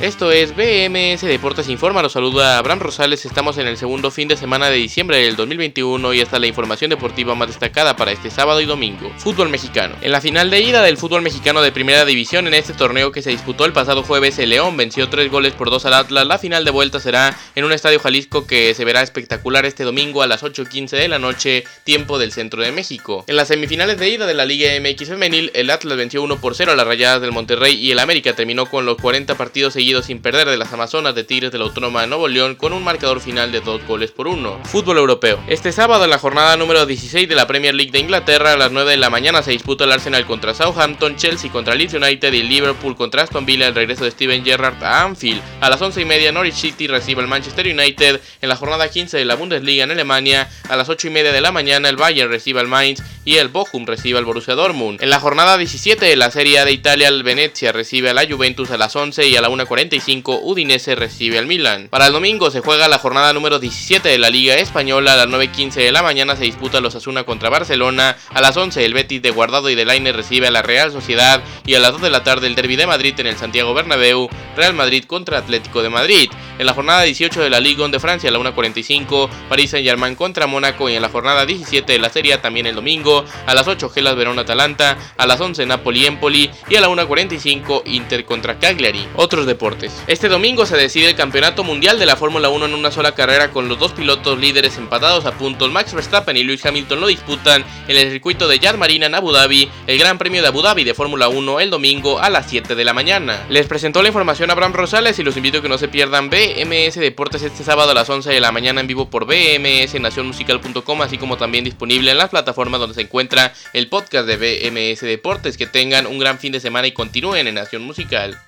Esto es BMS Deportes Informa, los saluda Abraham Rosales, estamos en el segundo fin de semana de diciembre del 2021 y es la información deportiva más destacada para este sábado y domingo. Fútbol mexicano. En la final de ida del fútbol mexicano de primera división en este torneo que se disputó el pasado jueves, el León venció 3 goles por 2 al Atlas. La final de vuelta será en un estadio Jalisco que se verá espectacular este domingo a las 8.15 de la noche, tiempo del centro de México. En las semifinales de ida de la Liga MX femenil, el Atlas venció 1 por 0 a las Rayadas del Monterrey y el América terminó con los 40 partidos seguidos sin perder de las Amazonas de Tigres de la Autónoma de Nuevo León con un marcador final de 2 goles por 1. Fútbol europeo. Este sábado en la jornada número 16 de la Premier League de Inglaterra a las 9 de la mañana se disputa el Arsenal contra Southampton, Chelsea contra Leeds United y Liverpool contra Aston Villa el regreso de Steven Gerrard a Anfield. A las 11 y media Norwich City recibe al Manchester United en la jornada 15 de la Bundesliga en Alemania. A las 8 y media de la mañana el Bayern recibe al Mainz y el Bochum recibe al Borussia Dortmund. En la jornada 17 de la Serie A de Italia el Venezia recibe a la Juventus a las 11 y a la 1.45 Udinese recibe al Milan. Para el domingo se juega la jornada número 17 de la Liga Española. A las 9.15 de la mañana se disputa los Asuna contra Barcelona. A las 11 el Betis de Guardado y de Laine recibe a la Real Sociedad. Y a las 2 de la tarde el Derby de Madrid en el Santiago Bernabéu. Real Madrid contra Atlético de Madrid. En la jornada 18 de la Ligue 1 de Francia a la 1.45 París Saint Germain contra Mónaco. Y en la jornada 17 de la Serie también el domingo a las 8 Gelas Verón Atalanta. A las 11 Napoli Empoli. Y a la 1.45 Inter contra Cagliari. Otros deportes. Este domingo se decide el campeonato mundial de la Fórmula 1 en una sola carrera con los dos pilotos líderes empatados a puntos. Max Verstappen y Lewis Hamilton lo disputan en el circuito de Yas Marina en Abu Dhabi, el Gran Premio de Abu Dhabi de Fórmula 1 el domingo a las 7 de la mañana. Les presentó la información Abraham Rosales y los invito a que no se pierdan BMS Deportes este sábado a las 11 de la mañana en vivo por BMS Nacionmusical.com, así como también disponible en las plataformas donde se encuentra el podcast de BMS Deportes. Que tengan un gran fin de semana y continúen en Nación Musical.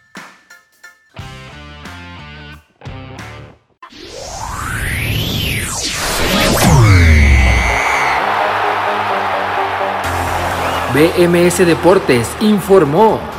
BMS Deportes informó.